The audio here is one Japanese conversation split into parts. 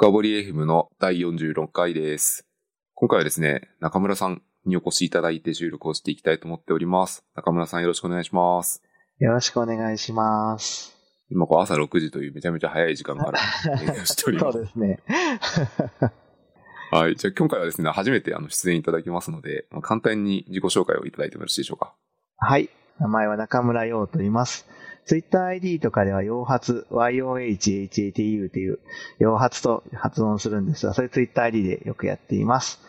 深堀 FM の第46回です。今回はですね、中村さんにお越しいただいて収録をしていきたいと思っております。中村さんよろしくお願いします。よろしくお願いします。今こう朝6時というめちゃめちゃ早い時間から営業しております。そうですね。はい。じゃあ今回はですね、初めてあの出演いただきますので、まあ、簡単に自己紹介をいただいてもよろしいでしょうか。はい。名前は中村陽と言います。TwitterID とかでは、陽発、YOHHATU という、陽発と発音するんですが、それ TwitterID でよくやっています。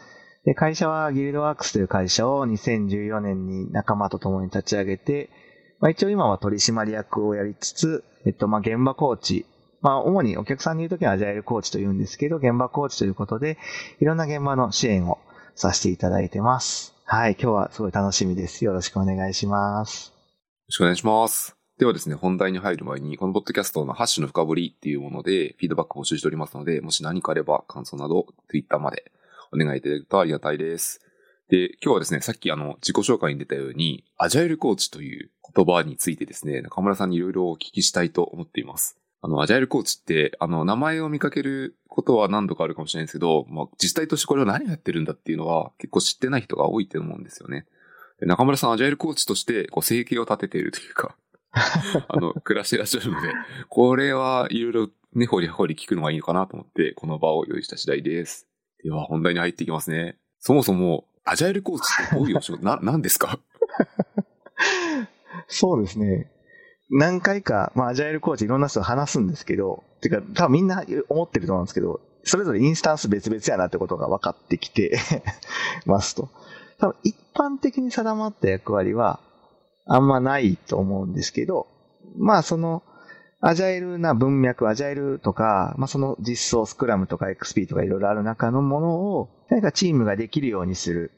で会社はギルドワークスという会社を2014年に仲間と共に立ち上げて、まあ、一応今は取締役をやりつつ、えっと、まあ、現場コーチ、まあ、主にお客さんに言うときはアジャイルコーチと言うんですけど、現場コーチということで、いろんな現場の支援をさせていただいてます。はい、今日はすごい楽しみです。よろしくお願いします。よろしくお願いします。ではですね、本題に入る前に、このポッドキャストのハッシュの深掘りっていうもので、フィードバック募集しておりますので、もし何かあれば感想など、Twitter までお願いいただけるとありがたいです。で、今日はですね、さっきあの、自己紹介に出たように、アジャイルコーチという言葉についてですね、中村さんにいろいろお聞きしたいと思っています。あの、アジャイルコーチって、あの、名前を見かけることは何度かあるかもしれないですけど、まあ、実態としてこれを何をやってるんだっていうのは、結構知ってない人が多いと思うんですよね。中村さん、アジャイルコーチとして、こう、生計を立てているというか、あの、暮らしてらっしゃるので、これはいろいろね、掘り掘り聞くのがいいのかなと思って、この場を用意した次第です。では、本題に入っていきますね。そもそも、アジャイルコーチってどういうお仕事、な、何ですか？そうですね。何回か、まあ、アジャイルコーチいろんな人と話すんですけど、てか、多分みんな思ってると思うんですけど、それぞれインスタンス別々やなってことが分かってきて ますと。多分一般的に定まった役割はあんまないと思うんですけど、まあその、アジャイルな文脈、アジャイルとか、まあその実装、スクラムとか XP とかいろいろある中のものを、何かチームができるようにする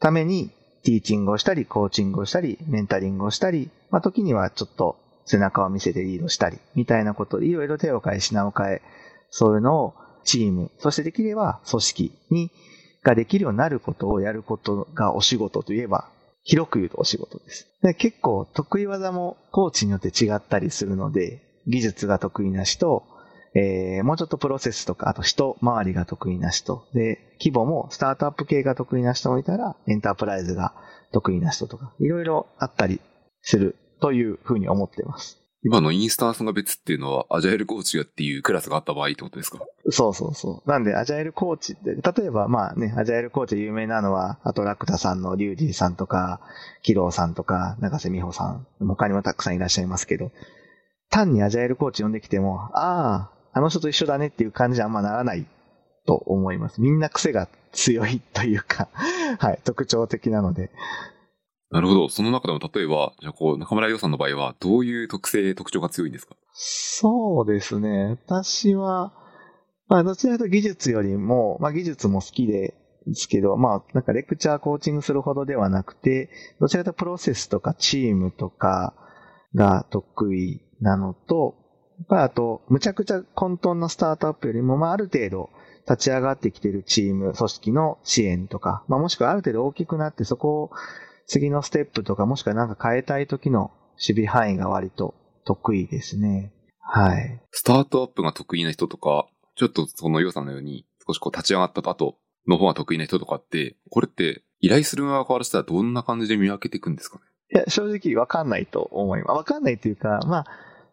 ために、ティーチングをしたり、コーチングをしたり、メンタリングをしたり、まあ時にはちょっと背中を見せてリードしたり、みたいなこと、いろいろ手を変え、品を変え、そういうのをチーム、そしてできれば組織に、ができるようになることをやることがお仕事といえば、広く言うとお仕事です。で結構得意技もコーチによって違ったりするので、技術が得意な人、えーもうちょっとプロセスとか、あと人周りが得意な人、で、規模もスタートアップ系が得意な人もいたら、エンタープライズが得意な人とか、いろいろあったりするというふうに思ってます。今のインスタンスが別っていうのは、アジャイルコーチがっていうクラスがあった場合ってことですか？そうそうそう。なんで、アジャイルコーチって、例えばまあね、アジャイルコーチで有名なのは、アトラクタさんのリュウジーさんとか、キローさんとか、長瀬美穂さん、他にもたくさんいらっしゃいますけど、単にアジャイルコーチ呼んできても、ああ、あの人と一緒だねっていう感じじゃあんまならないと思います。みんな癖が強いというか、はい、特徴的なので。なるほど。その中でも例えば、じゃあこう、中村洋さんの場合は、どういう特性、特徴が強いんですか？そうですね。私は、まあ、どちらかというと技術よりも、まあ、技術も好きで、ですけど、まあ、なんかレクチャーコーチングするほどではなくて、どちらかというとプロセスとかチームとかが得意なのと、あと、むちゃくちゃ混沌なスタートアップよりも、まあ、ある程度立ち上がってきてるチーム、組織の支援とか、まあ、もしくはある程度大きくなって、そこを次のステップとか、もしくはなんか変えたい時の守備範囲が割と得意ですね。はい。スタートアップが得意な人とか、ちょっとその洋さんのように、少しこう立ち上がった後の方が得意な人とかって、これって依頼する側からしたらどんな感じで見分けていくんですかね？いや、正直わかんないと思います。わかんないというか、まあ、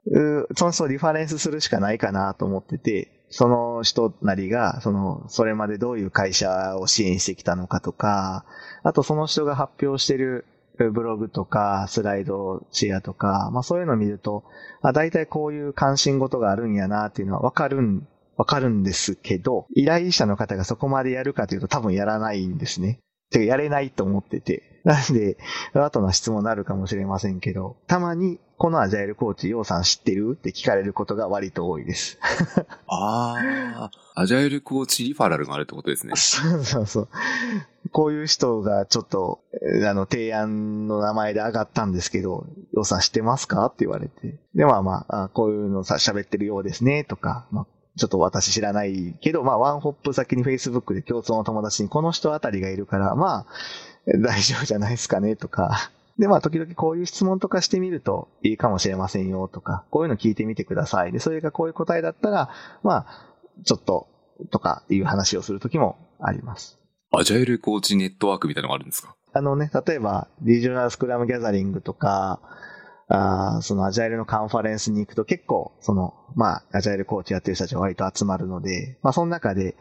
うその人をリファレンスするしかないかなと思ってて、その人なりが、その、それまでどういう会社を支援してきたのかとか、あとその人が発表してるブログとか、スライドシェアとか、まあそういうのを見ると、あ、大体こういう関心事があるんやなっていうのはわかるん、わかるんですけど、依頼者の方がそこまでやるかというと多分やらないんですね。てかやれないと思ってて。なんで、後の質問になるかもしれませんけど、たまに、このアジャイルコーチ、ヨウさん知ってる？って聞かれることが割と多いです。ああ、アジャイルコーチリファラルがあるってことですね。そうそうそう。こういう人がちょっと、えーあの、提案の名前で上がったんですけど、ヨウさん知ってますか？って言われて。で、まあまあ、あこういうのさ、喋ってるようですね、とか、まあ、ちょっと私知らないけど、まあ、ワンホップ先に Facebook で共通の友達にこの人あたりがいるから、まあ、大丈夫じゃないですかね、とか。で、まあ、時々こういう質問とかしてみるといいかもしれませんよ、とか、こういうの聞いてみてください。で、それがこういう答えだったら、まあ、ちょっととかいう話をするときもあります。アジャイルコーチネットワークみたいなのがあるんですか？あのね、例えば、リージョナルスクラムギャザリングとか、あそのアジャイルのカンファレンスに行くと結構、その、まあ、アジャイルコーチやってる人たちが割と集まるので、まあ、その中で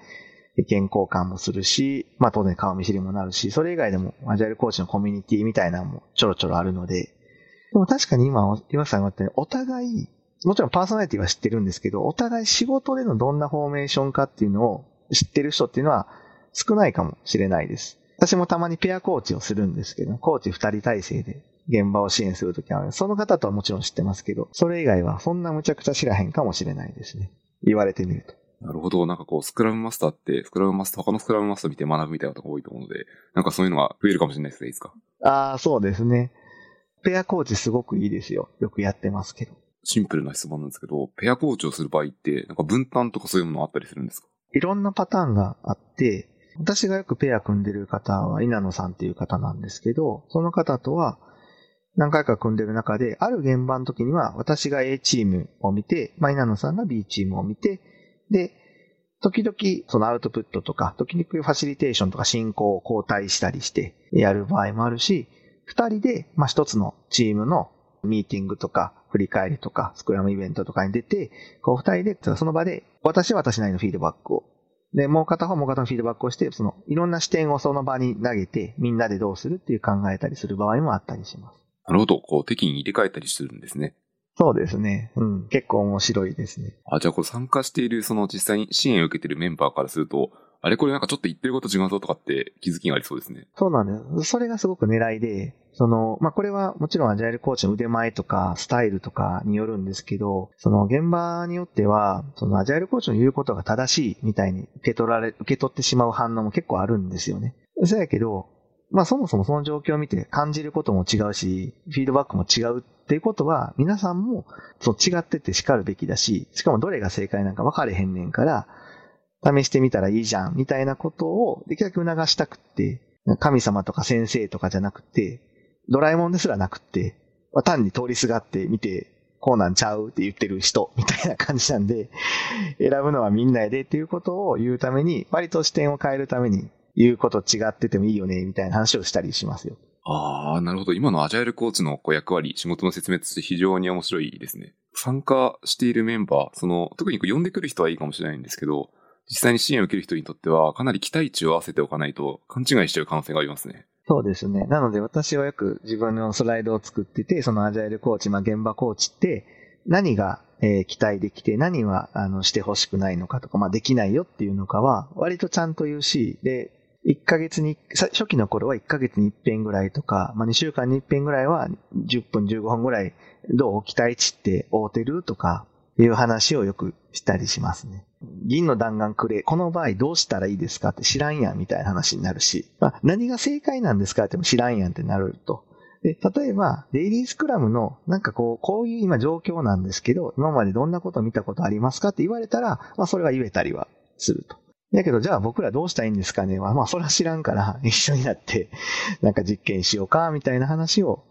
意見交換もするし、まあ、当然顔見知りもなるし、それ以外でもアジャイルコーチのコミュニティみたいなのもちょろちょろあるので、でも確かに今、岩さんが言ったように、お互い、もちろんパーソナリティは知ってるんですけど、お互い仕事でのどんなフォーメーションかっていうのを知ってる人っていうのは少ないかもしれないです。私もたまにペアコーチをするんですけど、コーチ二人体制で現場を支援するときは、その方とはもちろん知ってますけど、それ以外はそんなむちゃくちゃ知らへんかもしれないですね。言われてみると。なるほど。なんかこう、スクラムマスターって、スクラムマスター、他のスクラムマスター見て学ぶみたいなことが多いと思うので、なんかそういうのが増えるかもしれないですね、いつか？ああ、そうですね。ペアコーチすごくいいですよ。よくやってますけど。シンプルな質問なんですけど、ペアコーチをする場合って、なんか分担とかそういうものあったりするんですか？いろんなパターンがあって、私がよくペア組んでる方は稲野さんっていう方なんですけど、その方とは何回か組んでる中で、ある現場の時には私が A チームを見て、まあ、稲野さんが B チームを見て、で、時々そのアウトプットとか、時々ファシリテーションとか進行を交代したりしてやる場合もあるし、二人で、まあ、一つのチームのミーティングとか、振り返りとか、スクラムイベントとかに出て、こう二人で、その場で、私は私なりのフィードバックを。で、もう片方もう片方のフィードバックをして、その、いろんな視点をその場に投げて、みんなでどうするっていう考えたりする場合もあったりします。なるほど。こう、適宜入れ替えたりするんですね。そうですね。うん。結構面白いですね。あ、じゃあこれ参加している、その実際に支援を受けているメンバーからすると、あれこれなんかちょっと言ってること違うぞとかって気づきがありそうですね。そうなんです。それがすごく狙いで、その、まあ、これはもちろんアジャイルコーチの腕前とかスタイルとかによるんですけど、その現場によっては、そのアジャイルコーチの言うことが正しいみたいに受け取られ、受け取ってしまう反応も結構あるんですよね。そうやけど、まあそもそもその状況を見て感じることも違うし、フィードバックも違うっていうことは、皆さんもそう違ってて叱るべきだし、しかもどれが正解なんか分かれへんねんから、試してみたらいいじゃん、みたいなことをできるだけ促したくって、神様とか先生とかじゃなくて、ドラえもんですらなくって、まあ、単に通りすがってみて、こうなんちゃうって言ってる人みたいな感じなんで、選ぶのはみんなやでっていうことを言うために、割と視点を変えるために、言うこと違っててもいいよね、みたいな話をしたりしますよ。ああ、なるほど。今のアジャイルコーチの役割、仕事の説明として非常に面白いですね。参加しているメンバー、その、特に呼んでくる人はいいかもしれないんですけど、実際に支援を受ける人にとっては、かなり期待値を合わせておかないと、勘違いしちゃう可能性がありますね。そうですね。なので私はよく自分のスライドを作ってて、そのアジャイルコーチ、まあ現場コーチって、何が、えー、期待できて、何は、あの、してほしくないのかとか、まあできないよっていうのかは、割とちゃんと言うし、で、1ヶ月に、初期の頃は1ヶ月に1遍ぐらいとか、まあ2週間に1遍ぐらいは10分15分ぐらい、どう期待値って合うてるとか、いう話をよくしたりしますね。銀の弾丸くれ、この場合どうしたらいいですかって知らんやんみたいな話になるし、まあ、何が正解なんですかっても知らんやんってなると。で、例えば、デイリースクラムの、なんかこう、こういう今状況なんですけど、今までどんなこと見たことありますかって言われたら、まあそれは言えたりはすると。だけど、じゃあ僕らどうしたらいいんですかねまあそれは知らんから、一緒になって、なんか実験しようか、みたいな話を、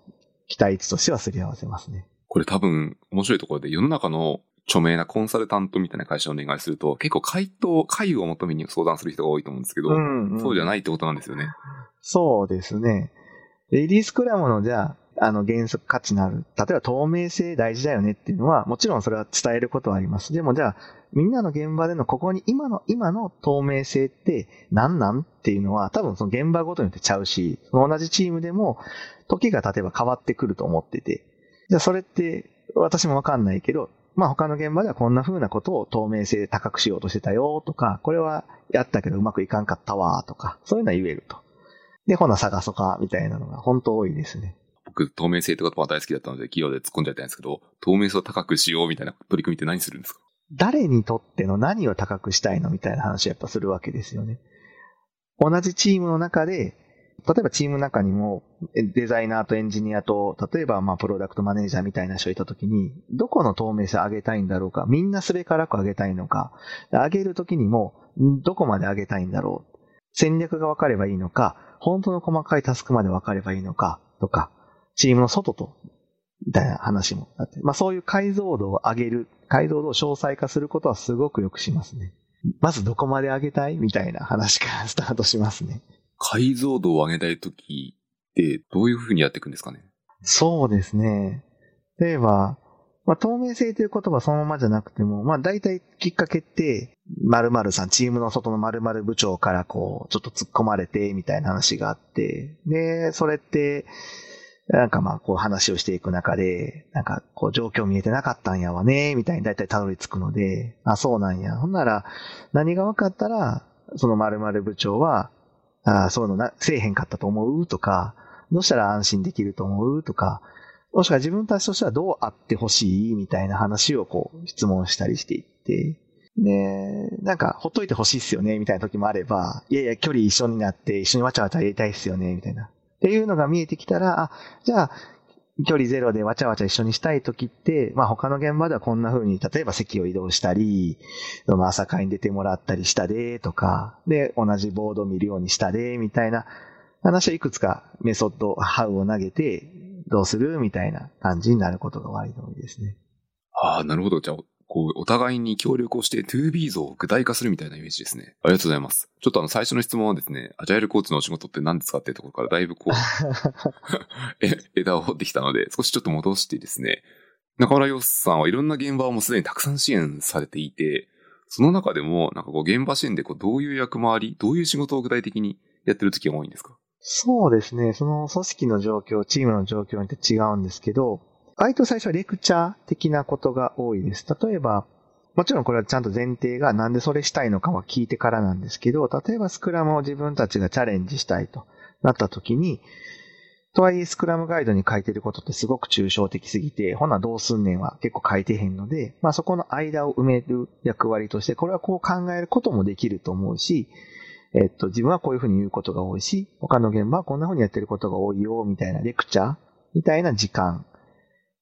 期待値としてはすり合わせますね。これ多分、面白いところで、世の中の著名なコンサルタントみたいな会社をお願いすると、結構回答、回を求めに相談する人が多いと思うんですけど、うんうん、そうじゃないってことなんですよね。そうですね。レディースクラムのじゃあ、あの原則価値のある、例えば透明性大事だよねっていうのは、もちろんそれは伝えることはあります。でもじゃあ、みんなの現場でのここに今の、今の透明性って何なんっていうのは、多分その現場ごとによってちゃうし、その同じチームでも時が経てば変わってくると思ってて、じゃあそれって私もわかんないけど、まあ他の現場ではこんな風なことを透明性高くしようとしてたよとか、これはやったけどうまくいかんかったわとか、そういうのは言えると。で、ほな探そかみたいなのが本当多いですね。僕、透明性って言葉大好きだったので、企業で突っ込んじゃったんですけど、透明性を高くしようみたいな取り組みって何するんですか？誰にとっての何を高くしたいのみたいな話をやっぱするわけですよね。同じチームの中で、例えばチームの中にもデザイナーとエンジニアと、例えばまあプロダクトマネージャーみたいな人いたときに、どこの透明性を上げたいんだろうか、みんなすべからく上げたいのか、上げるときにもどこまで上げたいんだろう？戦略が分かればいいのか、本当の細かいタスクまで分かればいいのか、とか、チームの外と、みたいな話もあって、まあそういう解像度を上げる、解像度を詳細化することはすごくよくしますね。まずどこまで上げたい？みたいな話からスタートしますね。解像度を上げたいときって、どういうふうにやっていくんですかね？そうですね。例えば、まあ、透明性という言葉そのままじゃなくても、まあ、大体きっかけって、〇〇さん、チームの外の〇〇部長からこう、ちょっと突っ込まれて、みたいな話があって、で、それって、なんかまあ、こう話をしていく中で、なんかこう状況見えてなかったんやわね、みたいに大体たどり着くので、あ、そうなんや。ほんなら、何が分かったら、その〇〇部長は、あそういうのな、せえへんかったと思うとか、どうしたら安心できると思うとか、もしくは自分たちとしてはどうあってほしいみたいな話をこう質問したりしていって、で、なんかほっといてほしいっすよねみたいな時もあれば、いやいや距離一緒になって一緒にわちゃわちゃやりたいっすよねみたいな。っていうのが見えてきたら、あ、じゃあ、距離ゼロでわちゃわちゃ一緒にしたい時って、まあ他の現場ではこんな風に、例えば席を移動したり、その朝会に出てもらったりしたで、とか、で、同じボードを見るようにしたで、みたいな話をいくつかメソッド、ハウを投げて、どうする？みたいな感じになることが割と多いですね。ああ、なるほど。じゃあ、こう、お互いに協力をして 2B 像を具体化するみたいなイメージですね。ありがとうございます。ちょっとあの、最初の質問はですね、アジャイルコーチのお仕事って何ですかっていうところからだいぶこう、え枝を掘ってきたので、少しちょっと戻してですね、中村洋さんはいろんな現場をもうすでにたくさん支援されていて、その中でも、なんかこう、現場支援でこう、どういう役回り、どういう仕事を具体的にやってる時が多いんですか？そうですね。その組織の状況、チームの状況によって違うんですけど、割と最初はレクチャー的なことが多いです。例えば、もちろんこれはちゃんと前提がなんでそれしたいのかは聞いてからなんですけど、例えばスクラムを自分たちがチャレンジしたいとなった時に、とはいえスクラムガイドに書いてることってすごく抽象的すぎて、ほなどうすんねんは結構書いてへんので、まあそこの間を埋める役割として、これはこう考えることもできると思うし、えっと、自分はこういうふうに言うことが多いし、他の現場はこんなふうにやってることが多いよ、みたいなレクチャーみたいな時間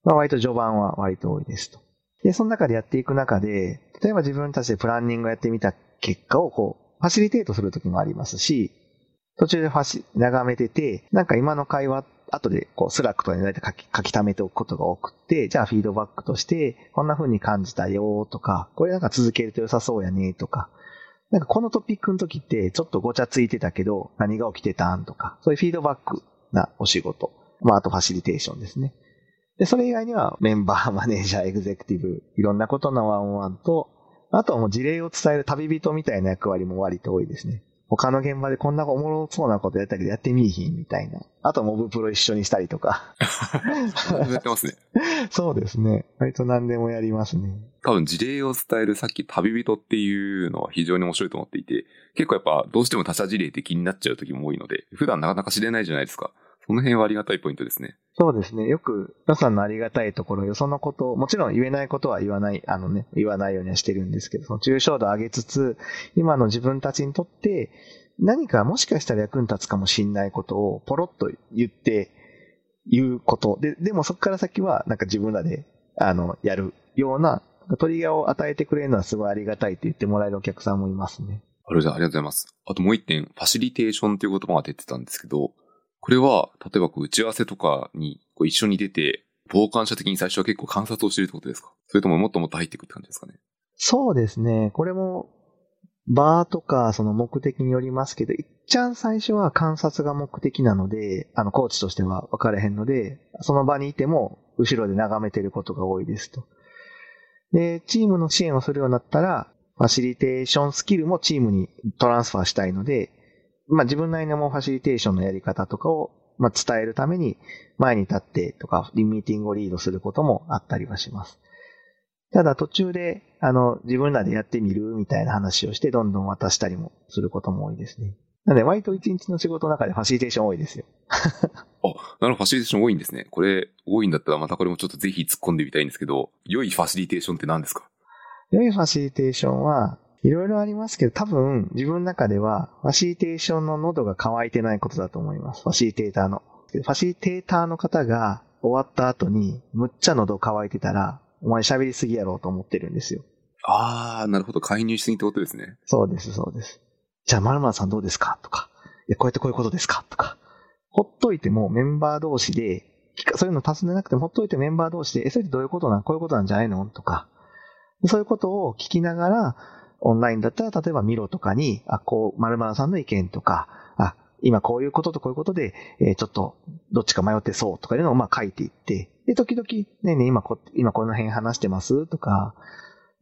まあ割と序盤は割と多いですと。で、その中でやっていく中で、例えば自分たちでプランニングをやってみた結果をこう、ファシリテートするときもありますし、途中でファシ、眺めてて、なんか今の会話、後でこう、 Slack とかに大体書き、書き溜めておくことが多くて、じゃあフィードバックとして、こんな風に感じたよとか、これなんか続けると良さそうやねとか、なんかこのトピックの時ってちょっとごちゃついてたけど、何が起きてたんとか、そういうフィードバックなお仕事。まあ、あとファシリテーションですね。で、それ以外にはメンバー、マネージャー、エグゼクティブ、いろんなことのワンオンワンと、あとはもう事例を伝える旅人みたいな役割も割と多いですね。他の現場でこんなおもろそうなことやったけどやってみいひんみたいな。あとモブプロ一緒にしたりとか。やってますね。そうですね。割と何でもやりますね。多分事例を伝えるさっき旅人っていうのは非常に面白いと思っていて、結構やっぱどうしても他者事例って気になっちゃう時も多いので、普段なかなか知れないじゃないですか。その辺はありがたいポイントですね。そうですね。よく、予算のありがたいところ、よそのことを、もちろん言えないことは言わない、あのね、言わないようにはしてるんですけど、その抽象度を上げつつ、今の自分たちにとって、何かもしかしたら役に立つかもしんないことをポロッと言って、言うこと。で、でもそこから先は、なんか自分らで、あの、やるような、トリガーを与えてくれるのはすごいありがたいって言ってもらえるお客さんもいますね。ありがとうございます。あともう一点、ファシリテーションという言葉が出てたんですけど、これは、例えばこう打ち合わせとかにこう一緒に出て、傍観者的に最初は結構観察をしてるってことですか？それとももっともっと入っていくって感じですかね？そうですね。これも、バーとかその目的によりますけど、いっちゃん最初は観察が目的なので、あの、コーチとしては分かれへんので、その場にいても、後ろで眺めてることが多いですと。で、チームの支援をするようになったら、ファシリテーションスキルもチームにトランスファーしたいので、まあ自分なりのファシリテーションのやり方とかを、まあ伝えるために前に立ってとか、ミーティングをリードすることもあったりはします。ただ途中で、あの、自分らでやってみるみたいな話をして、どんどん渡したりもすることも多いですね。なので、割と一日の仕事の中でファシリテーション多いですよ。あ、なるほど、ファシリテーション多いんですね。これ、多いんだったらまたこれもちょっとぜひ突っ込んでみたいんですけど、良いファシリテーションって何ですか？良いファシリテーションは、いろいろありますけど、多分自分の中では、ファシリテーションの喉が渇いてないことだと思います。ファシリテーターの。ファシリテーターの方が終わった後に、むっちゃ喉渇いてたら、お前喋りすぎやろうと思ってるんですよ。あー、なるほど。介入しすぎってことですね。そうです、そうです。じゃあ、〇〇さんどうですか？とか。いや、こうやってこういうことですか？とか。ほっといてもメンバー同士で、そういうの尋ねなくてもほっといてメンバー同士で、え、それってどういうことなん？こういうことなんじゃないの？とか。そういうことを聞きながら、オンラインだったら、例えばミロとかに、あ、こう、〇〇さんの意見とか、あ、今こういうこととこういうことで、えー、ちょっと、どっちか迷ってそうとかいうのをまあ書いていって、で、時々、ねえねえ、今こ、今この辺話してますとか、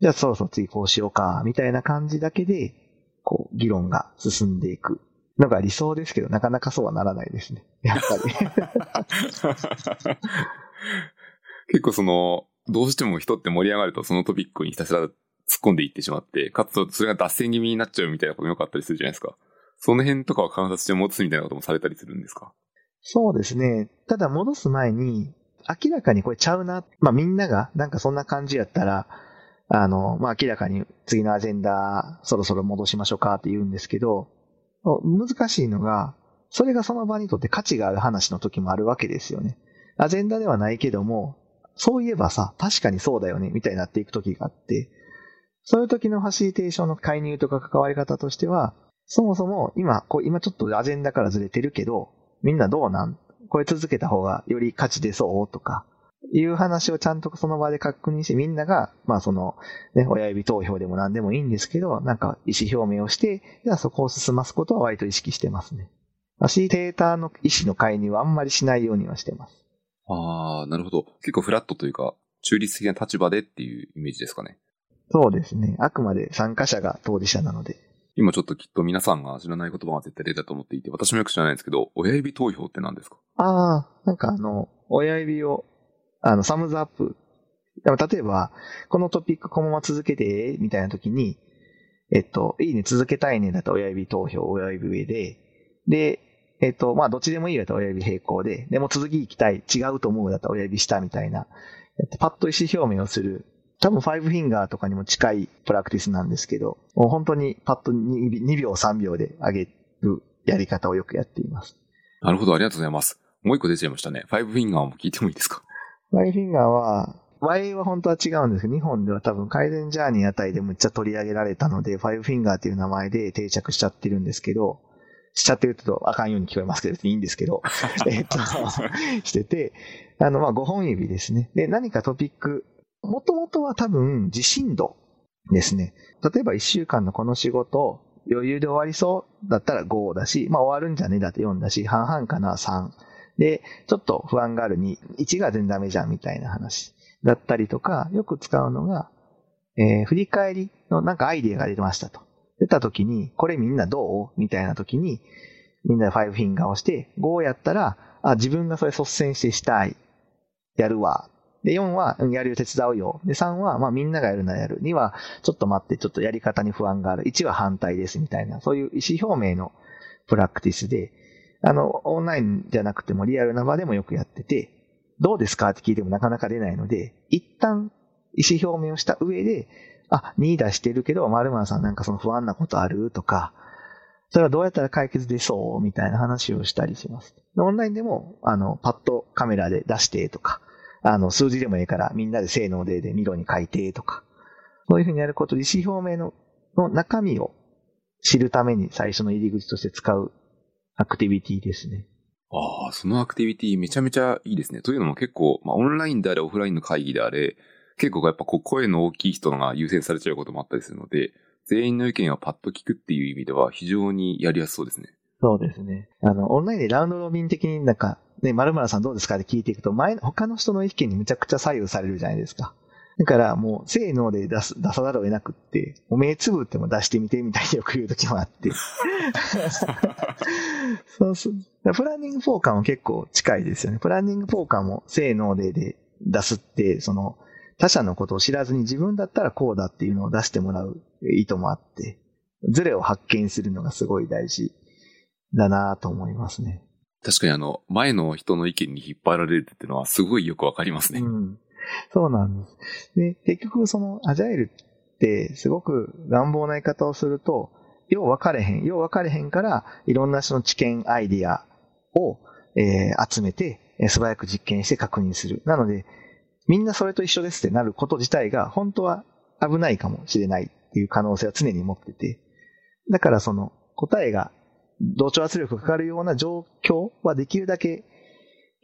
じゃあそろそろ次こうしようか、みたいな感じだけで、こう、議論が進んでいくのが理想ですけど、なかなかそうはならないですね。やっぱり。結構その、どうしても人って盛り上がるとそのトピックにひたすら突っ込んでいってしまって、かつそれが脱線気味になっちゃうみたいなこともよかったりするじゃないですか。その辺とかは観察して戻すみたいなこともされたりするんですか？そうですね。ただ戻す前に、明らかにこれちゃうな。まあみんながなんかそんな感じやったら、あの、まあ明らかに次のアジェンダそろそろ戻しましょうかって言うんですけど、難しいのが、それがその場にとって価値がある話の時もあるわけですよね。アジェンダではないけども、そういえばさ、確かにそうだよね、みたいになっていく時があって、そういう時のファシリテーションの介入とか関わり方としては、そもそも今、こう今ちょっとアジェンダからずれてるけど、みんなどうなん？これ続けた方がより価値出そうとか、いう話をちゃんとその場で確認して、みんなが、まあその、ね、親指投票でも何でもいいんですけど、なんか意思表明をして、じゃあそこを進ますことは割と意識してますね。ファシリテーターの意思の介入はあんまりしないようにはしてます。ああ、なるほど。結構フラットというか、中立的な立場でっていうイメージですかね。そうですね。あくまで参加者が当事者なので。今ちょっときっと皆さんが知らない言葉が絶対出たと思っていて、私もよく知らないんですけど、親指投票って何ですか？ああ、なんかあの、親指を、あの、サムズアップ。例えば、このトピックこのまま続けて、みたいな時に、えっと、いいね、続けたいねだと親指投票、親指上で、で、えっと、まあ、どっちでもいいだったら親指平行で、でも続き行きたい、違うと思うだったら親指下みたいな、パッと意思表明をする。多分、ファイブフィンガーとかにも近いプラクティスなんですけど、もう本当にパッと 2, 2秒、3秒で上げるやり方をよくやっています。なるほど、ありがとうございます。もう一個出ちゃいましたね。ファイブフィンガーも聞いてもいいですか？ファイブフィンガーは、Y は本当は違うんですけど、日本では多分カイゼンジャーニーあたりでむっちゃ取り上げられたので、ファイブフィンガーっていう名前で定着しちゃってるんですけど、しちゃってるとあかんように聞こえますけど、別にいいんですけど、えっと、してて、あの、まあ、5本指ですね。で、何かトピック、もともとは多分、自信度ですね。例えば1週間のこの仕事、余裕で終わりそうだったら5だし、まあ終わるんじゃねえだって4だし、半々かな3。で、ちょっと不安がある2、1が全然ダメじゃんみたいな話だったりとか、よく使うのが、えー、振り返りのなんかアイディアが出ましたと。出た時に、これみんなどう？みたいな時に、みんなでファイブフィンガーをして、5やったら、あ、自分がそれ率先してしたい。やるわ。で、4は、やるよ手伝うよ。で、3は、まあみんながやるならやる。2は、ちょっと待って、ちょっとやり方に不安がある。1は反対です、みたいな、そういう意思表明のプラクティスで、あの、オンラインじゃなくてもリアルな場でもよくやってて、どうですかって聞いてもなかなか出ないので、一旦意思表明をした上で、あ、2出してるけど、〇〇さんなんかその不安なことあるとか、それはどうやったら解決でそうみたいな話をしたりします。オンラインでも、あの、パッとカメラで出してとか、あの、数字でもいいからみんなで性能ででミロに書いてとか、そういうふうにやることで意思表明のの中身を知るために最初の入り口として使うアクティビティですね。ああ、そのアクティビティめちゃめちゃいいですね。というのも結構、まあ、オンラインであれ、オフラインの会議であれ、結構やっぱこう声の大きい人が優先されちゃうこともあったりするので、全員の意見をパッと聞くっていう意味では非常にやりやすそうですね。そうですね。あの、オンラインでラウンドロビン的になんか、ね、〇〇さんどうですかって聞いていくと、前、他の人の意見にむちゃくちゃ左右されるじゃないですか。だからもう、性能で出す、出さざるを得なくって、お目つぶっても出してみてみたいによく言う時もあって。そうそう。プランニングフォーカーも結構近いですよね。プランニングフォーカーも性能でで出すって、その、他者のことを知らずに自分だったらこうだっていうのを出してもらう意図もあって、ズレを発見するのがすごい大事だなと思いますね。確かにあの、前の人の意見に引っ張られるっていうのはすごいよくわかりますね。うん。そうなんです。で、結局そのアジャイルってすごく乱暴な言い方をすると、よう分かれへん、よう分かれへんから、いろんなその知見、アイディアを、えー、集めて、素早く実験して確認する。なので、みんなそれと一緒ですってなること自体が本当は危ないかもしれないっていう可能性は常に持ってて、だからその答えが同調圧力がかかるような状況はできるだけ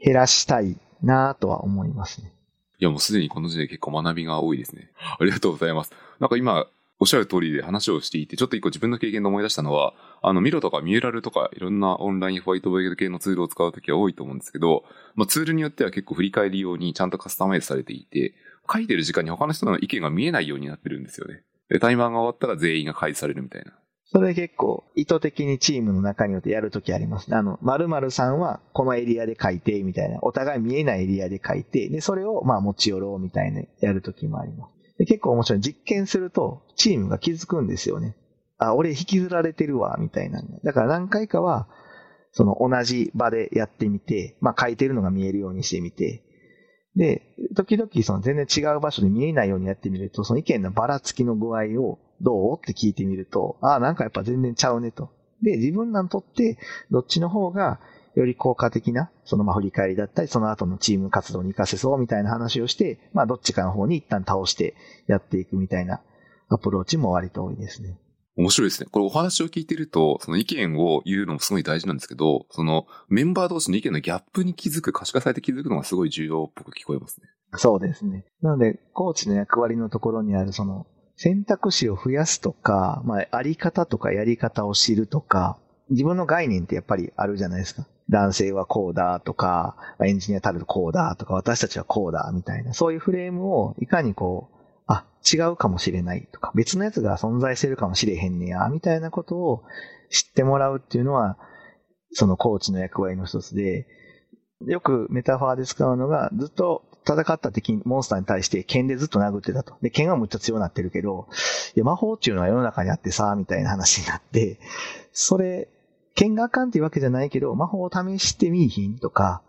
減らしたいなとは思いますね。いやもうすでにこの時点で結構学びが多いですね。ありがとうございます。なんか今、おっしゃる通りで話をしていて、ちょっと一個自分の経験で思い出したのは、あの、ミロとかミューラルとかいろんなオンラインホワイトボード系のツールを使うときは多いと思うんですけど、まあ、ツールによっては結構振り返り用にちゃんとカスタマイズされていて、書いてる時間に他の人の意見が見えないようになってるんですよね。で、タイマーが終わったら全員が開示されるみたいな。それ結構意図的にチームの中によってやるときありますね。あの、〇〇さんはこのエリアで書いて、みたいな。お互い見えないエリアで書いて、で、それをまあ持ち寄ろうみたいなやるときもあります。で結構面白い。実験すると、チームが気づくんですよね。あ、俺引きずられてるわ、みたいな。だから何回かは、その同じ場でやってみて、まあ書いてるのが見えるようにしてみて、で、時々その全然違う場所で見えないようにやってみると、その意見のばらつきの具合をどう？って聞いてみると、ああ、なんかやっぱ全然ちゃうねと。で、自分らにとってどっちの方がより効果的な、そのまあ振り返りだったり、その後のチーム活動に活かせそうみたいな話をして、まあどっちかの方に一旦倒してやっていくみたいなアプローチも割と多いですね。面白いですね。これお話を聞いてると、その意見を言うのもすごい大事なんですけど、そのメンバー同士の意見のギャップに気づく、可視化されて気づくのがすごい重要っぽく聞こえますね。そうですね。なので、コーチの役割のところにあるその選択肢を増やすとか、まあ、あり方とかやり方を知るとか、自分の概念ってやっぱりあるじゃないですか。男性はこうだとか、エンジニアたるこうだとか、私たちはこうだみたいな、そういうフレームをいかにこう、あ、違うかもしれないとか、別のやつが存在してるかもしれへんねや、みたいなことを知ってもらうっていうのは、そのコーチの役割の一つで、よくメタファーで使うのが、ずっと戦った敵、モンスターに対して剣でずっと殴ってたと。で、剣はむっちゃ強くなってるけど、いや、魔法っていうのは世の中にあってさ、みたいな話になって、それ、剣があかんっていうわけじゃないけど、魔法を試してみいひんとか、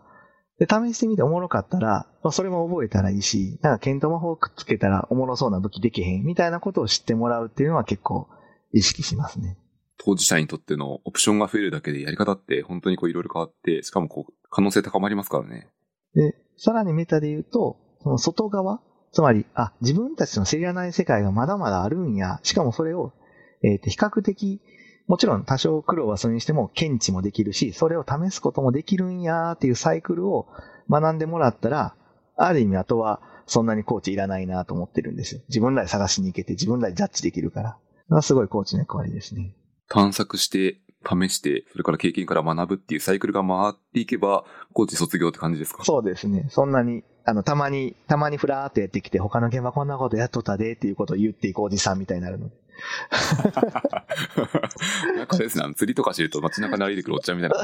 で、試してみておもろかったら、まあ、それも覚えたらいいし、なんか剣と魔法をくっつけたらおもろそうな武器できへんみたいなことを知ってもらうっていうのは結構意識しますね。当事者にとってのオプションが増えるだけでやり方って本当にこういろいろ変わって、しかもこう可能性高まりますからね。で、さらにメタで言うと、その外側、つまり、あ、自分たちの知らない世界がまだまだあるんや、しかもそれを、えっ、ー、と、比較的もちろん多少苦労はするにしても検知もできるし、それを試すこともできるんやーっていうサイクルを学んでもらったら、ある意味あとはそんなにコーチいらないなと思ってるんですよ。自分らで探しに行けて自分らでジャッジできるから。すごいコーチの役割ですね。探索して、試して、それから経験から学ぶっていうサイクルが回っていけば、コーチ卒業って感じですか？そうですね。そんなに、あの、たまに、たまにふらーっとやってきて、他の現場こんなことやっとったでっていうことを言っていくおじさんみたいになるので。なんかですね、釣りとかしてると街中に歩いてくるおっちゃんみたいな。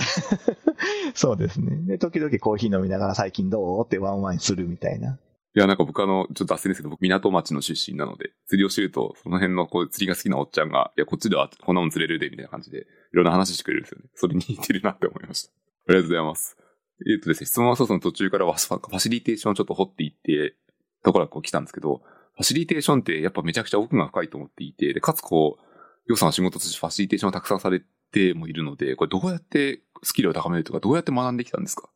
そうですね。で、時々コーヒー飲みながら最近どうってワンワンするみたいな。いや、なんか僕あの、ちょっと脱線ですけど、僕港町の出身なので、釣りをしてると、その辺のこう釣りが好きなおっちゃんが、いや、こっちではこんなもん釣れるで、みたいな感じで、いいろんな話してくれるんですよね。それに似てるなって思いました。ありがとうございます。えっ、とですね、質問はそうその途中からファシリテーションをちょっと掘っていって、ところがこう来たんですけど、ファシリテーションってやっぱめちゃくちゃ奥が深いと思っていて、で、かつこう、予算仕事としてファシリテーションをたくさんされてもいるので、これどうやってスキルを高めるとか、どうやって学んできたんですか？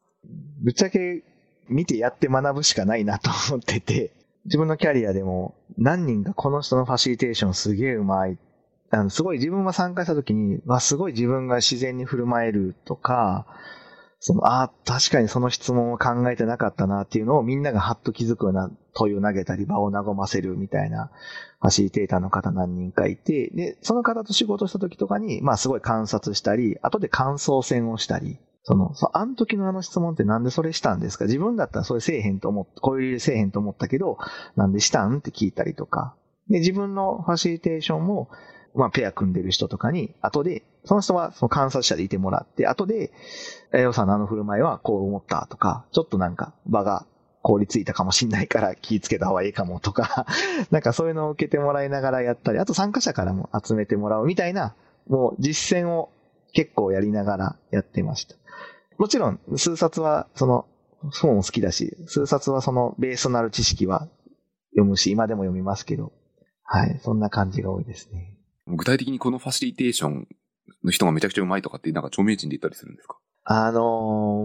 ぶっちゃけ見てやって学ぶしかないなと思ってて、自分のキャリアでも何人かこの人のファシリテーションすげえうまい。あの、すごい自分が参加した時に、わ、すごい自分が自然に振る舞えるとか、その、ああ、確かにその質問を考えてなかったなっていうのをみんながハッと気づくような問いを投げたり場を和ませるみたいなファシリテーターの方何人かいて、で、その方と仕事した時とかに、まあすごい観察したり、後で感想戦をしたり、その、そあの時のあの質問ってなんでそれしたんですか？自分だったらそれせえへんと思っ、こういう理由せえへんと思ったけど、なんでしたん？って聞いたりとか。で、自分のファシリテーションも、まあ、ペア組んでる人とかに、後で、その人はその観察者でいてもらって、後で、えおさんのあの振る舞いはこう思ったとか、ちょっとなんか場が凍りついたかもしんないから気ぃつけた方がいいかもとか、なんかそういうのを受けてもらいながらやったり、あと参加者からも集めてもらうみたいな、もう実践を結構やりながらやってました。もちろん、数冊は、その、本好きだし、数冊はそのベースとなる知識は読むし、今でも読みますけど、はい、そんな感じが多いですね。具体的にこのファシリテーションの人がめちゃくちゃうまいとかって、なんか著名人で言ったりするんですか？あのー、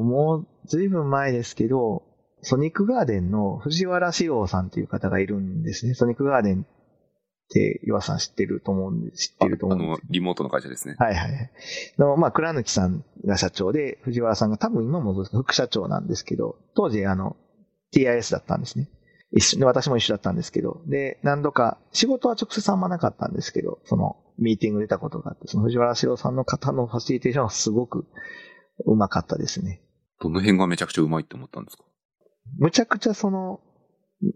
もうずいぶん前ですけど、ソニックガーデンの藤原志郎さんという方がいるんですね。ソニックガーデンって岩さん知ってると思うんで、知ってると思うんですあの、リモートの会社ですね。はいはい。の、まあ、倉貫さんが社長で、藤原さんが多分今も副社長なんですけど、当時あの、TIS だったんですね。一緒で、私も一緒だったんですけど、で、何度か、仕事は直接あんまなかったんですけど、その、ミーティング出たことがあって、その藤原史郎さんの方のファシリテーションはすごくうまかったですね。どの辺がめちゃくちゃうまいって思ったんですか？むちゃくちゃその、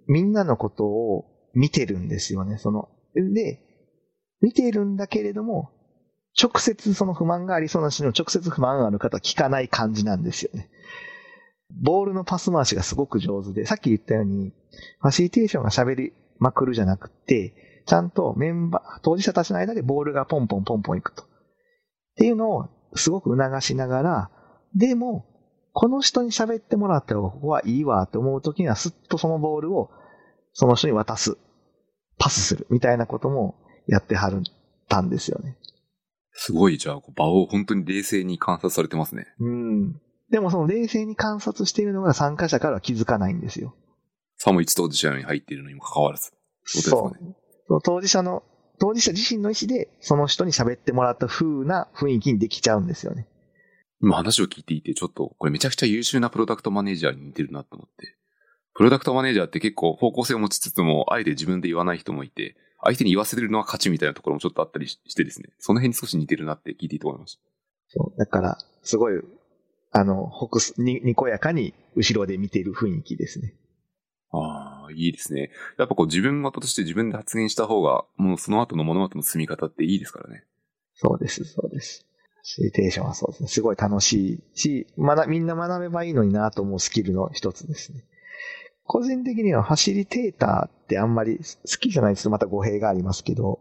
みんなのことを見てるんですよね。その、で、見てるんだけれども、直接その不満がありそうな人に直接不満がある方は聞かない感じなんですよね。ボールのパス回しがすごく上手で、さっき言ったように、ファシリテーションが喋りまくるじゃなくて、ちゃんとメンバー、当事者たちの間でボールがポンポンポンポンいくと。っていうのをすごく促しながら、でも、この人に喋ってもらった方がここはいいわって思うときには、すっとそのボールをその人に渡す。パスする。みたいなこともやってはるたんですよね。すごい、じゃあ、場を本当に冷静に観察されてますね。うん。でもその冷静に観察しているのが参加者からは気づかないんですよ。さも一当事者に入っているのにもかかわらず。そうですね。そう当事者の、当事者自身の意思でその人に喋ってもらった風な雰囲気にできちゃうんですよね。今話を聞いていて、ちょっと、これめちゃくちゃ優秀なプロダクトマネージャーに似てるなと思って。プロダクトマネージャーって結構方向性を持ちつつも、あえて自分で言わない人もいて、相手に言わせてるのは勝ちみたいなところもちょっとあったりしてですね、その辺に少し似てるなって聞いていいと思います。そう。だから、すごい、あの、ほくす、に、にこやかに後ろで見ている雰囲気ですね。ああ、いいですね。やっぱこう自分事として自分で発言した方が、もうその後の物事の進み方っていいですからね。そうです、そうです。シーテーションはそうですね。すごい楽しいし、まだみんな学べばいいのになと思うスキルの一つですね。個人的にはファシリテーターってあんまり好きじゃないとまた語弊がありますけど、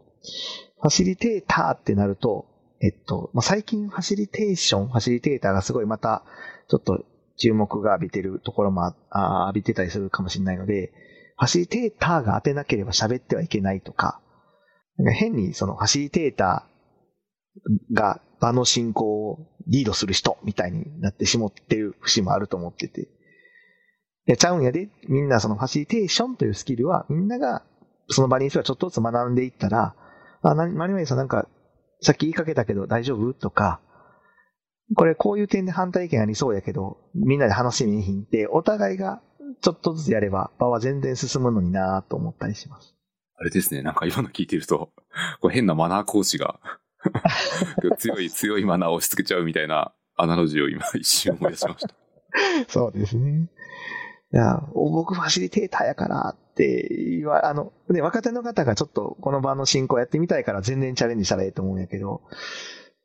ファシリテーターってなると、えっと、まあ、最近ファシリテーション、ファシリテーターがすごいまた、ちょっと注目が浴びてるところもあ浴びてたりするかもしれないので、ファシリテーターが当てなければ喋ってはいけないとか、なんか変にそのファシリテーターが場の進行をリードする人みたいになってしまってる節もあると思ってて。や、ちゃうんやで、みんなそのファシリテーションというスキルは、みんながその場にいる人がちょっとずつ学んでいったら、あ、なに、まにまにさんなんか、さっき言いかけたけど大丈夫？とか、これこういう点で反対意見ありそうやけど、みんなで話しみひんって、お互いがちょっとずつやれば場は全然進むのになと思ったりします。あれですね、なんか今の聞いてると、こう変なマナー講師が強い強いマナーを押し付けちゃうみたいなアナロジーを今一瞬思い出しました。そうですね。いや、僕ファシリテーターやからって言わ、あの、ね、若手の方がちょっとこの場の進行やってみたいから全然チャレンジしたらええと思うんやけど、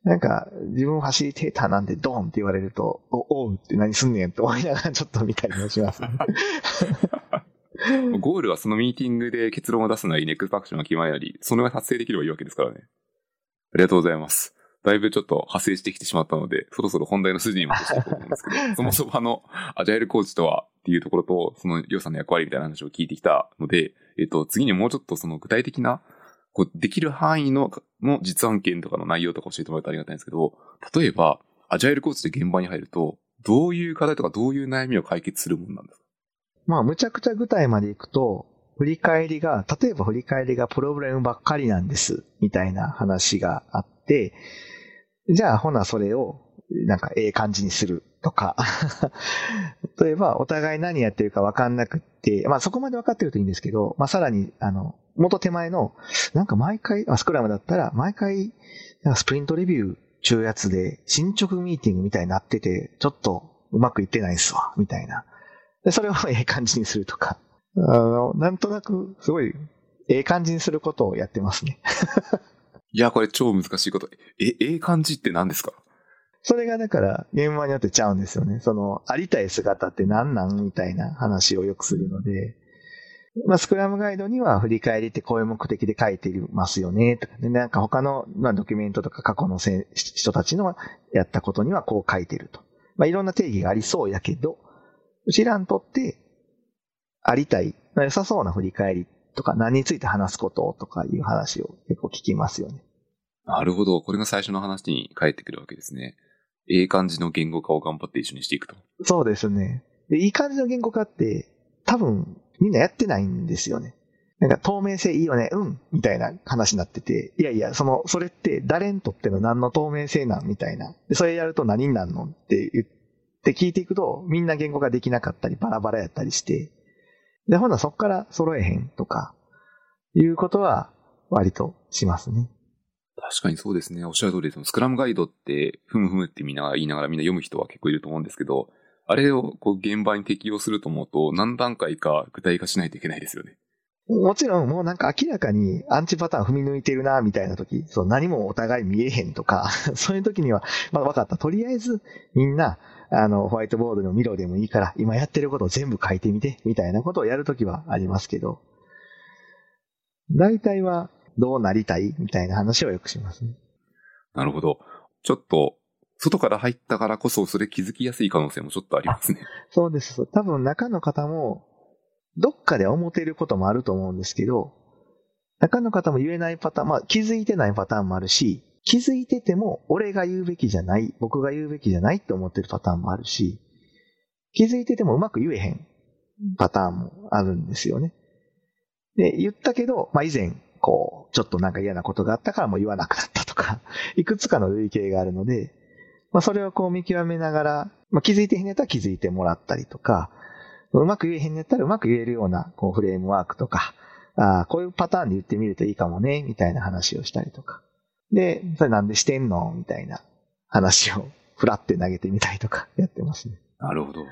なんか、自分ファシリテーターなんでドンって言われると、お、おうって何すんねんって 思いながらちょっと見たりもします、ゴールはそのミーティングで結論を出すなり、ネクストアクションが決まりなり、それが達成できればいいわけですからね。ありがとうございます。だいぶちょっと派生してきてしまったので、そろそろ本題の筋に戻していこうと思うんですけど、そもそもあの、アジャイルコーチとはっていうところと、そのりょうさんの役割みたいな話を聞いてきたので、えっと、次にもうちょっとその具体的な、こう、できる範囲の、の実案件とかの内容とか教えてもらえたらありがたいんですけど、例えば、アジャイルコーチで現場に入ると、どういう課題とかどういう悩みを解決するもんなんですか？まあ、むちゃくちゃ具体までいくと、振り返りが、例えば振り返りがプロブレムばっかりなんです、みたいな話があって、じゃあ、ほな、それを、なんか、ええ感じにするとか。例えば、お互い何やってるか分かんなくって、まあ、そこまで分かってるといいんですけど、まあ、さらに、あの、元手前の、なんか毎回、あスクラムだったら、毎回、なんかスプリントレビュー中やつで、進捗ミーティングみたいになってて、ちょっとうまくいってないっすわ、みたいな。で、それをええ感じにするとか。あの、なんとなく、すごい、ええ感じにすることをやってますね。いや、これ超難しいこと。え、ええ感じって何ですか？それがだから、現場によってちゃうんですよね。その、ありたい姿って何なんみたいな話をよくするので、まあ、スクラムガイドには振り返りってこういう目的で書いていますよね、とかね。なんか他の、まあ、ドキュメントとか過去のせ人たちのやったことにはこう書いてると。まあ、いろんな定義がありそうやけど、うちらにとって、ありたい、良さそうな振り返りとか、何について話すこととかいう話を結構聞きますよね。なるほど。これが最初の話に返ってくるわけですね。ええ感じの言語化を頑張って一緒にしていくと。そうですね。で、いい感じの言語化って、多分、みんなやってないんですよね。なんか透明性いいよね、うんみたいな話になってて、いやいや、その、それって誰にとっての何の透明性なんみたいな。で、それやると何になるのって言って聞いていくと、みんな言語化できなかったり、バラバラやったりして、で、ほんならそこから揃えへんとか、いうことは割としますね。確かにそうですね。おっしゃる通りです。スクラムガイドって、ふむふむってみんな言いながらみんな読む人は結構いると思うんですけど、あれをこう現場に適用すると思うと、何段階か具体化しないといけないですよね。もちろん、もうなんか明らかにアンチパターン踏み抜いてるな、みたいな時、そう何もお互い見えへんとか、そういう時には、まあ分かった。とりあえず、みんな、あの、ホワイトボードのミロでもいいから、今やってることを全部書いてみて、みたいなことをやるときはありますけど、大体はどうなりたい？みたいな話をよくしますね。なるほど。ちょっと、外から入ったからこそ、それ気づきやすい可能性もちょっとありますね。そうです。多分中の方も、どっかで思っていることもあると思うんですけど、中の方も言えないパターン、まあ気づいてないパターンもあるし、気づいてても俺が言うべきじゃない、僕が言うべきじゃないって思ってるパターンもあるし、気づいててもうまく言えへんパターンもあるんですよね。で、言ったけど、まあ以前、こう、ちょっとなんか嫌なことがあったからもう言わなくなったとか、いくつかの類型があるので、まあそれをこう見極めながら、まあ気づいてへんやったら気づいてもらったりとか、うまく言えへんやったらうまく言えるようなこうフレームワークとか、ああ、こういうパターンで言ってみるといいかもね、みたいな話をしたりとか。で、それなんでしてんのみたいな話をふらって投げてみたりとかやってますね。なるほど。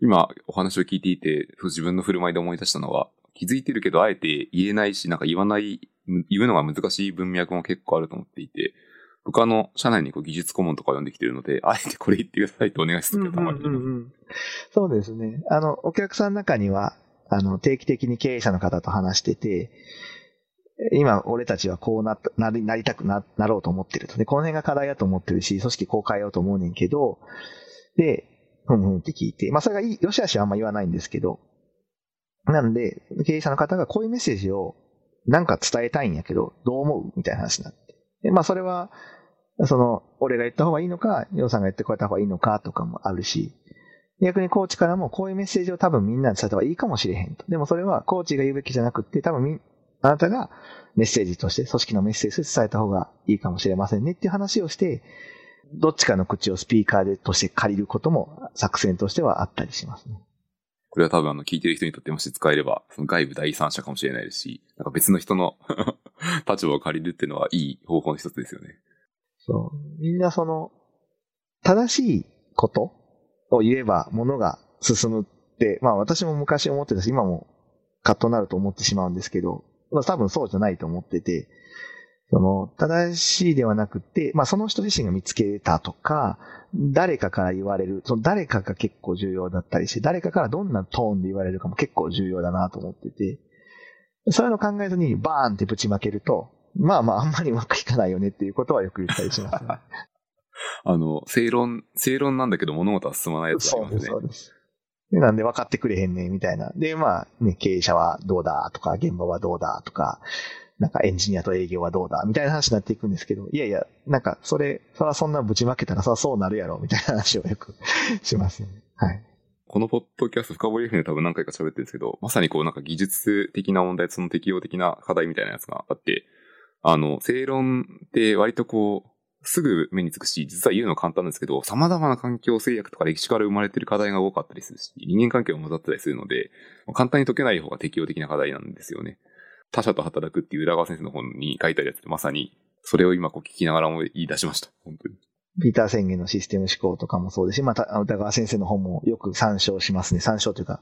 今お話を聞いていて、自分の振る舞いで思い出したのは、気づいてるけどあえて言えないし、なんか言わない、言うのが難しい文脈も結構あると思っていて、僕あの、社内にこう技術顧問とか読んできてるので、あえてこれ言ってくださいとお願いするけど、たまに、そうですね。あの、お客さんの中には、あの、定期的に経営者の方と話してて、今、俺たちはこうななり、なりたくな、なろうと思ってると。で、この辺が課題だと思ってるし、組織こう変えようと思うねんけど、で、ふんふんって聞いて、まあ、それがいい、よしあしはあんま言わないんですけど、なんで、経営者の方がこういうメッセージをなんか伝えたいんやけど、どう思うみたいな話になって。で、まあ、それは、その、俺が言った方がいいのか、ヨウさんが言ってこれた方がいいのかとかもあるし、逆にコーチからもこういうメッセージを多分みんなに伝えた方がいいかもしれへんと。でもそれはコーチが言うべきじゃなくて、多分みあなたがメッセージとして、組織のメッセージとして伝えた方がいいかもしれませんねっていう話をして、どっちかの口をスピーカーでとして借りることも作戦としてはあったりしますね。これは多分あの聞いてる人にとってもし使えれば、その外部第三者かもしれないですし、なんか別の人の 立場を借りるっていうのはいい方法の一つですよね。そう。みんなその、正しいことを言えば物が進むって、まあ私も昔思ってたし、今もカットになると思ってしまうんですけど、まあ多分そうじゃないと思ってて、その、正しいではなくて、まあその人自身が見つけたとか、誰かから言われる、その誰かが結構重要だったりして、誰かからどんなトーンで言われるかも結構重要だなと思ってて、そういうの考えずにバーンってぶちまけると、まあまああんまりうまくいかないよねっていうことはよく言ったりします、ね、あの、正論、正論なんだけど物事は進まないやつありますね。そうです、そうです。で、なんで分かってくれへんねんみたいな。で、まあね、経営者はどうだとか、現場はどうだとか、なんかエンジニアと営業はどうだみたいな話になっていくんですけど、いやいや、なんかそれ、そらそんなぶちまけたらさ、そうなるやろみたいな話をよくしますね。はい。このポッドキャスト深掘り FM で多分何回か喋ってるんですけど、まさにこうなんか技術的な問題、その適用的な課題みたいなやつがあって、あの、正論って割とこう、すぐ目につくし、実は言うのは簡単ですけど、様々な環境制約とか歴史から生まれてる課題が多かったりするし、人間関係も混ざったりするので、簡単に解けない方が適用的な課題なんですよね。他者と働くっていう裏側先生の本に書いてあるやつってまさに、それを今こう聞きながらも言い出しました。本当に。ピーター宣言のシステム思考とかもそうですし、また、歌川先生の本もよく参照しますね。参照というか、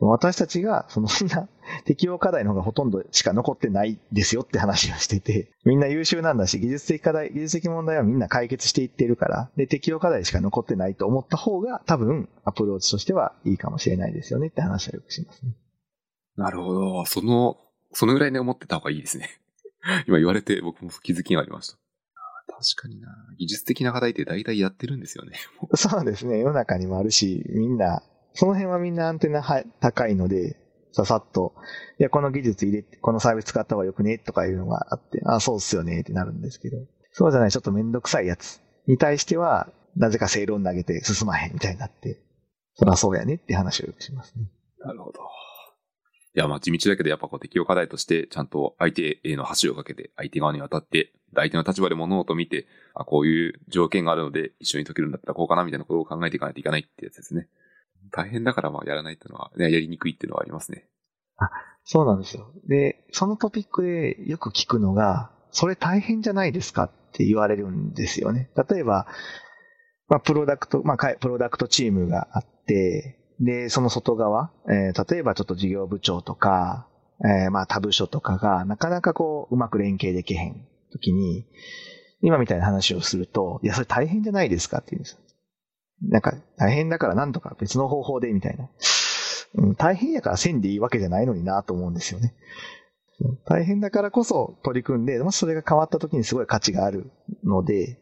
私たちが、そのみんな 適用課題の方がほとんどしか残ってないですよって話をしてて、みんな優秀なんだし、技術的課題、技術的問題はみんな解決していってるから、で、適用課題しか残ってないと思った方が、多分、アプローチとしてはいいかもしれないですよねって話はよくしますね。なるほど。その、そのぐらいで思ってた方がいいですね。今言われて僕も気づきがありました。確かにな。技術的な課題って大体やってるんですよね。そうですね。世の中にもあるし、みんなその辺はみんなアンテナ高いので、ささっと、いや、この技術入れて、このサービス使った方がよくねとかいうのがあって、あ、そうっすよねってなるんですけど、そうじゃない、ちょっとめんどくさいやつに対しては、なぜか正論投げて進まへんみたいになって、そりゃそうやねって話をよくしますね。なるほど。いや、まあ地道だけどやっぱこう適用課題として、ちゃんと相手への橋をかけて、相手側に渡って、相手の立場で物事を見て、あ、こういう条件があるので一緒に解けるんだったらこうかなみたいなことを考えていかないといけないってやつですね。大変だからまあやらないっていうのは、ね、やりにくいっていうのはありますね。あそうなんですよ。で、そのトピックでよく聞くのが、それ大変じゃないですかって言われるんですよね。例えば、まあ、プロダクト、まあ、プロダクトチームがあって、で、その外側、えー、例えばちょっと事業部長とか、えー、まあ、他部署とかが、なかなかこう、うまく連携できへん時に、今みたいな話をすると、いや、それ大変じゃないですかって言うんですよ。なんか、大変だからなんとか別の方法で、みたいな。うん、大変やからせんでいいわけじゃないのになと思うんですよね。大変だからこそ取り組んで、もしそれが変わった時にすごい価値があるので、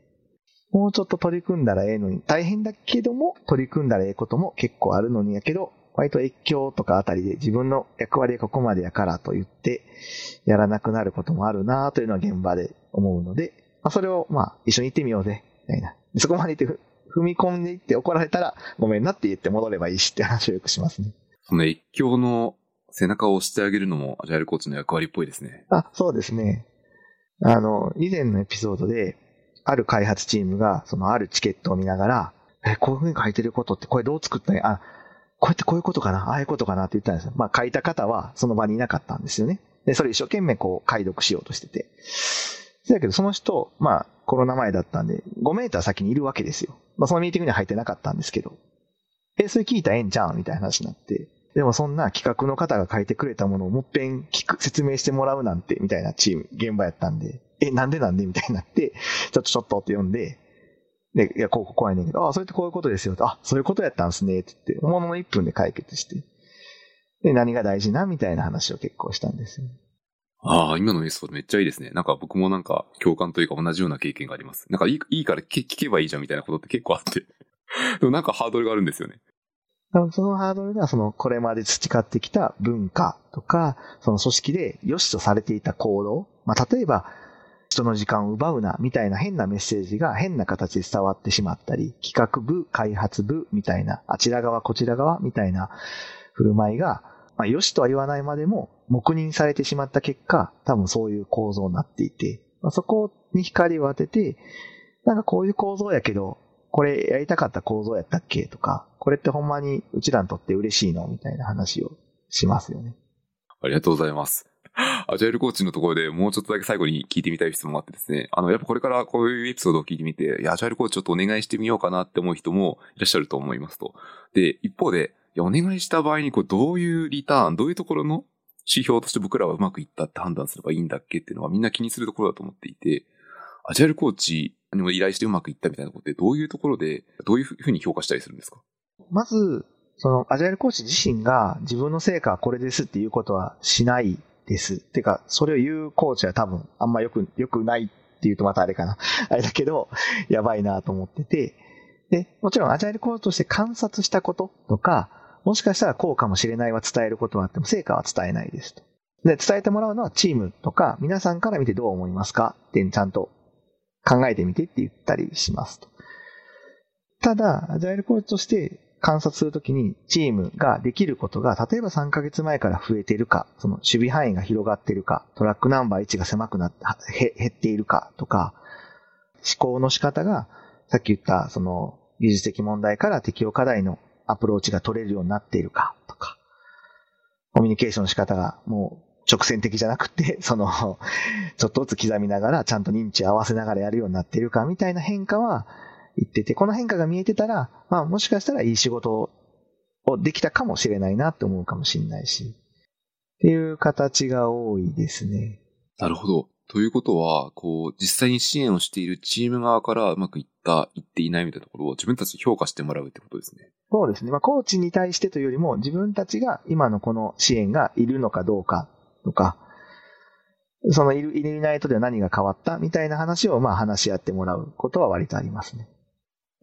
もうちょっと取り組んだらええのに、大変だけども取り組んだらええことも結構あるのにやけど、割と越境とかあたりで自分の役割がここまでやからと言って、やらなくなることもあるなというのは現場で思うので、まあ、それをまあ一緒に行ってみようぜ、みたいな。そこまで行って踏み込んでいって怒られたらごめんなって言って戻ればいいしって話をよくしますね。その越境の背中を押してあげるのもアジャイルコーチの役割っぽいですね。あ、そうですね。あの、以前のエピソードで、ある開発チームが、そのあるチケットを見ながら、え、こういうふうに書いてることってこれどう作ったんや？あ、こうやってこういうことかな？ああいうことかな？って言ったんですよ。まあ書いた方はその場にいなかったんですよね。で、それ一生懸命こう解読しようとしてて。だけどその人、まあコロナ前だったんで、5メーター先にいるわけですよ。まあそのミーティングには入ってなかったんですけど。え、それ聞いたらええんちゃう？んみたいな話になって。でもそんな企画の方が書いてくれたものをもっぺん聞く、説明してもらうなんて、みたいなチーム、現場やったんで、え、なんでなんで？みたいになって、ちょっとちょっとって読んで、で、いや、こう、こうやねんけど、あ、それってこういうことですよ。あ、そういうことやったんすね、って言って、ものの1分で解決して、で、何が大事な？みたいな話を結構したんですよ。ああ、今のエピソードめっちゃいいですね。なんか僕もなんか共感というか同じような経験があります。なんかいいいいから聞けばいいじゃんみたいなことって結構あって。でもなんかハードルがあるんですよね。そのハードルが、その、これまで培ってきた文化とか、その組織で良しとされていた行動。まあ、例えば、人の時間を奪うな、みたいな変なメッセージが変な形で伝わってしまったり、企画部、開発部、みたいな、あちら側、こちら側、みたいな振る舞いが、まあ、良しとは言わないまでも、黙認されてしまった結果、多分そういう構造になっていて、まあ、そこに光を当てて、なんかこういう構造やけど、これやりたかった構造やったっけとか、これってほんまにうちらにとって嬉しいのみたいな話をしますよね。ありがとうございます。アジャイルコーチのところでもうちょっとだけ最後に聞いてみたい質問があってですね。あの、やっぱこれからこういうエピソードを聞いてみて、いや、アジャイルコーチちょっとお願いしてみようかなって思う人もいらっしゃると思いますと。で、一方で、いや、お願いした場合にこう、どういうリターン、どういうところの指標として僕らはうまくいったって判断すればいいんだっけっていうのはみんな気にするところだと思っていて、アジャイルコーチにも依頼してうまくいったみたいなことってどういうところで、どういうふうに評価したりするんですか？まず、その、アジャイルコーチ自身が自分の成果はこれですっていうことはしないです。てか、それを言うコーチは多分あんまよく、よくないっていうとまたあれかな。あれだけど、やばいなと思ってて。で、もちろんアジャイルコーチとして観察したこととか、もしかしたらこうかもしれないは伝えることはあっても、成果は伝えないですと。で、伝えてもらうのはチームとか、皆さんから見てどう思いますか？ってちゃんと考えてみてって言ったりしますと。ただ、アジャイルコーチとして観察するときにチームができることが、例えば3ヶ月前から増えているか、その守備範囲が広がっているか、トラックナンバー1が狭くなって、減っているかとか、思考の仕方が、さっき言ったその技術的問題から適用課題のアプローチが取れるようになっているかとか、コミュニケーションの仕方がもう直線的じゃなくて、その、ちょっとずつ刻みながら、ちゃんと認知を合わせながらやるようになっているかみたいな変化は、言ってて、この変化が見えてたら、まあもしかしたらいい仕事をできたかもしれないなって思うかもしれないし、っていう形が多いですね。なるほど。ということは、こう、実際に支援をしているチーム側からうまくいった、いっていないみたいなところを自分たちで評価してもらうってことですね。そうですね。まあ、コーチに対してというよりも、自分たちが今のこの支援がいるのかどうかとか、そのいる、いるいないとでは何が変わったみたいな話を、まあ話し合ってもらうことは割とありますね。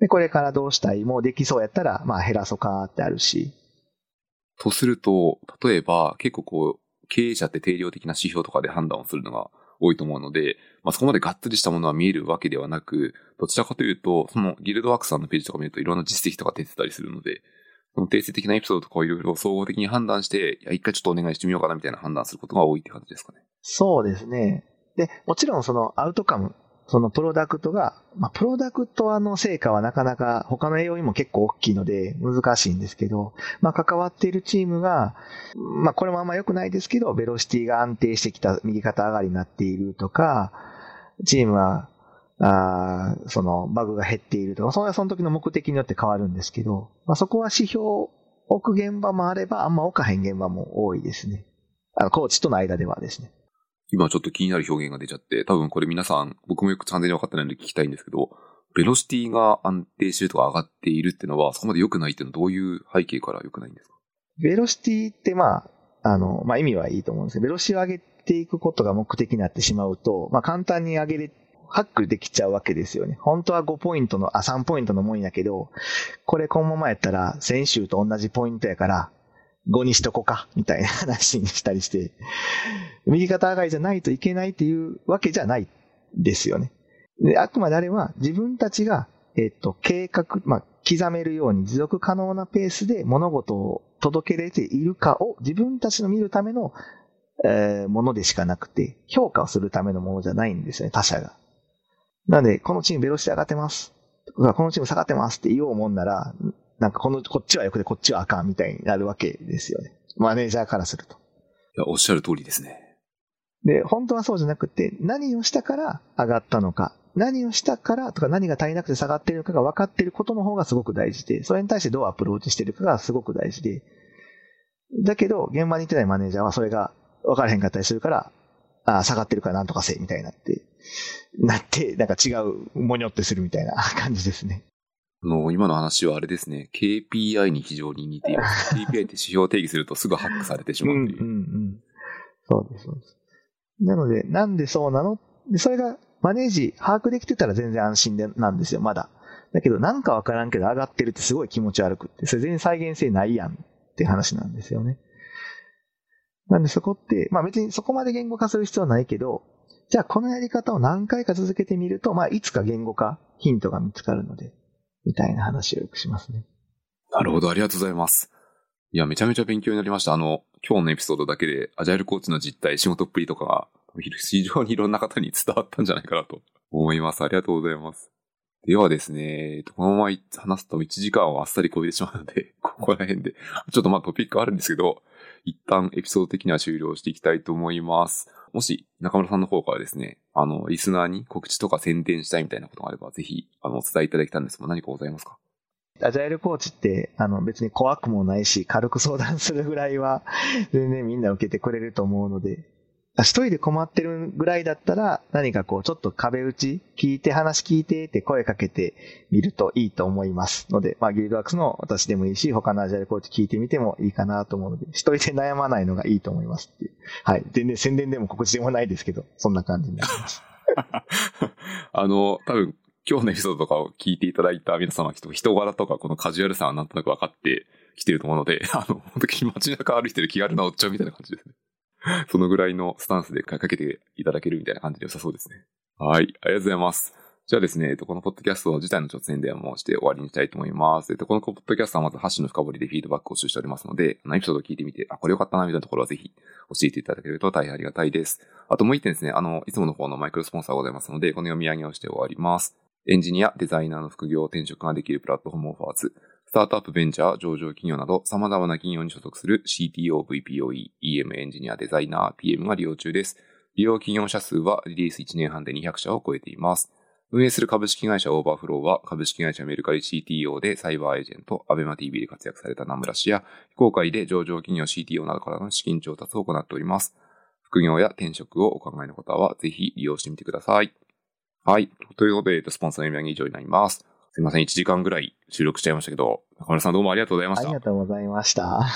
で、これからどうしたい？もうできそうやったら、まあ減らそうかってあるし。とすると、例えば結構こう、経営者って定量的な指標とかで判断をするのが多いと思うので、まあそこまでがっつりしたものは見えるわけではなく、どちらかというと、そのギルドワークさんのページとか見るといろんな実績とか出てたりするので、その定性的なエピソードとかをいろいろ総合的に判断して、いや、一回ちょっとお願いしてみようかなみたいな判断することが多いって感じですかね。そうですね。で、もちろんそのアウトカムそのプロダクトが、まあ、プロダクトの成果はなかなか他の栄養にも結構大きいので難しいんですけど、まあ、関わっているチームが、まあ、これもあんま良くないですけど、ベロシティが安定してきた右肩上がりになっているとか、チームは、あそのバグが減っているとか、それはその時の目的によって変わるんですけど、まあ、そこは指標を置く現場もあれば、あんま置かへん現場も多いですね。あの、コーチとの間ではですね。今ちょっと気になる表現が出ちゃって、多分これ皆さん、僕もよく完全に分かってないので聞きたいんですけど、ベロシティが安定してるとか上がっているっていうのは、そこまで良くないっていうのはどういう背景から良くないんですか？ベロシティってまあ、あの、まあ意味はいいと思うんですけど、ベロシティを上げていくことが目的になってしまうと、まあ簡単に上げれ、ハックできちゃうわけですよね。本当は5ポイントの、あ、3ポイントのもんやけど、これこのままやったら先週と同じポイントやから、5にしとこか、みたいな話にしたりして、右肩上がりじゃないといけないっていうわけじゃないですよね。で、あくまであれは自分たちが、えっと、計画、まあ、刻めるように持続可能なペースで物事を届けれているかを自分たちの見るための、えー、ものでしかなくて、評価をするためのものじゃないんですよね、他者が。なので、このチームベロシティ上がってます。このチーム下がってますって言おうもんなら、なんかこの、こっちは良くてこっちはあかんみたいになるわけですよね。マネージャーからすると。いや、おっしゃる通りですね。で、本当はそうじゃなくて、何をしたから上がったのか、何をしたからとか何が足りなくて下がっているかが分かっていることの方がすごく大事で、それに対してどうアプローチしているかがすごく大事で、だけど、現場に行ってないマネージャーはそれが分からへんかったりするから、ああ、下がってるからなんとかせ、みたいになって、なって、なんか違う、もにょってするみたいな感じですね。あの、今の話はあれですね、KPI に非常に似ています。KPI って指標を定義するとすぐハックされてしまうという。うんうんうん。そうです、そうです。なので、なんでそうなの？で、それがマネージ把握できてたら全然安心でなんですよ、まだ。だけど、なんかわからんけど上がってるってすごい気持ち悪くって、それ全然再現性ないやんって話なんですよね。なんでそこって、まあ別にそこまで言語化する必要はないけど、じゃあこのやり方を何回か続けてみると、まあいつか言語化、ヒントが見つかるので、みたいな話をよくしますね。なるほど、ありがとうございます。いや、めちゃめちゃ勉強になりました。あの、今日のエピソードだけで、アジャイルコーチの実態、仕事っぷりとかが、非常にいろんな方に伝わったんじゃないかなと思います。ありがとうございます。ではですね、このまま話すと1時間をあっさり超えてしまうので、ここら辺で、ちょっとまあトピックあるんですけど、一旦エピソード的には終了していきたいと思います。もし、中村さんの方からですね、あの、リスナーに告知とか宣伝したいみたいなことがあれば、ぜひ、あの、お伝えいただきたんですが、何かございますか？アジャイルコーチって、あの、別に怖くもないし、軽く相談するぐらいは、全然みんな受けてくれると思うので、一人で困ってるぐらいだったら、何かこう、ちょっと壁打ち、聞いて、話聞いてって声かけてみるといいと思いますので、まあ、ギルドワークスの私でもいいし、他のアジャイルコーチ聞いてみてもいいかなと思うので、一人で悩まないのがいいと思いますっていう。はい。全然宣伝でも告知でもないですけど、そんな感じになります。あの、多分、今日のエピソードとかを聞いていただいた皆様、人柄とかこのカジュアルさはなんとなく分かってきてると思うので、あの、本当に街中歩いてる気軽なおっちゃんみたいな感じですね。そのぐらいのスタンスでかけていただけるみたいな感じで良さそうですね。はい。ありがとうございます。じゃあですね、えっとこのポッドキャスト自体のちょっと宣伝もして終わりにしたいと思います。えっとこのポッドキャストはまずハッシュの深掘りでフィードバックを集しておりますので、あのエピソードを聞いてみて、あ、これ良かったな、みたいなところはぜひ教えていただけると大変ありがたいです。あともう一点ですね、あの、いつもの方のマイクロスポンサーございますので、この読み上げをして終わります。エンジニア、デザイナーの副業、転職ができるプラットフォームオファーズ。スタートアップベンチャー、上場企業など様々な企業に所属する CTO、VPOE、EM エンジニア、デザイナー、PM が利用中です。利用企業者数はリリース1年半で200社を超えています。運営する株式会社オーバーフローは株式会社メルカリ CTO でサイバーエージェント、アベマ TV で活躍された名村氏や、非公開で上場企業 CTO などからの資金調達を行っております。副業や転職をお考えの方はぜひ利用してみてください。はい。ということで、スポンサーの読み上げ以上になります。すいません、1時間ぐらい収録しちゃいましたけど、中村さんどうもありがとうございました。ありがとうございました。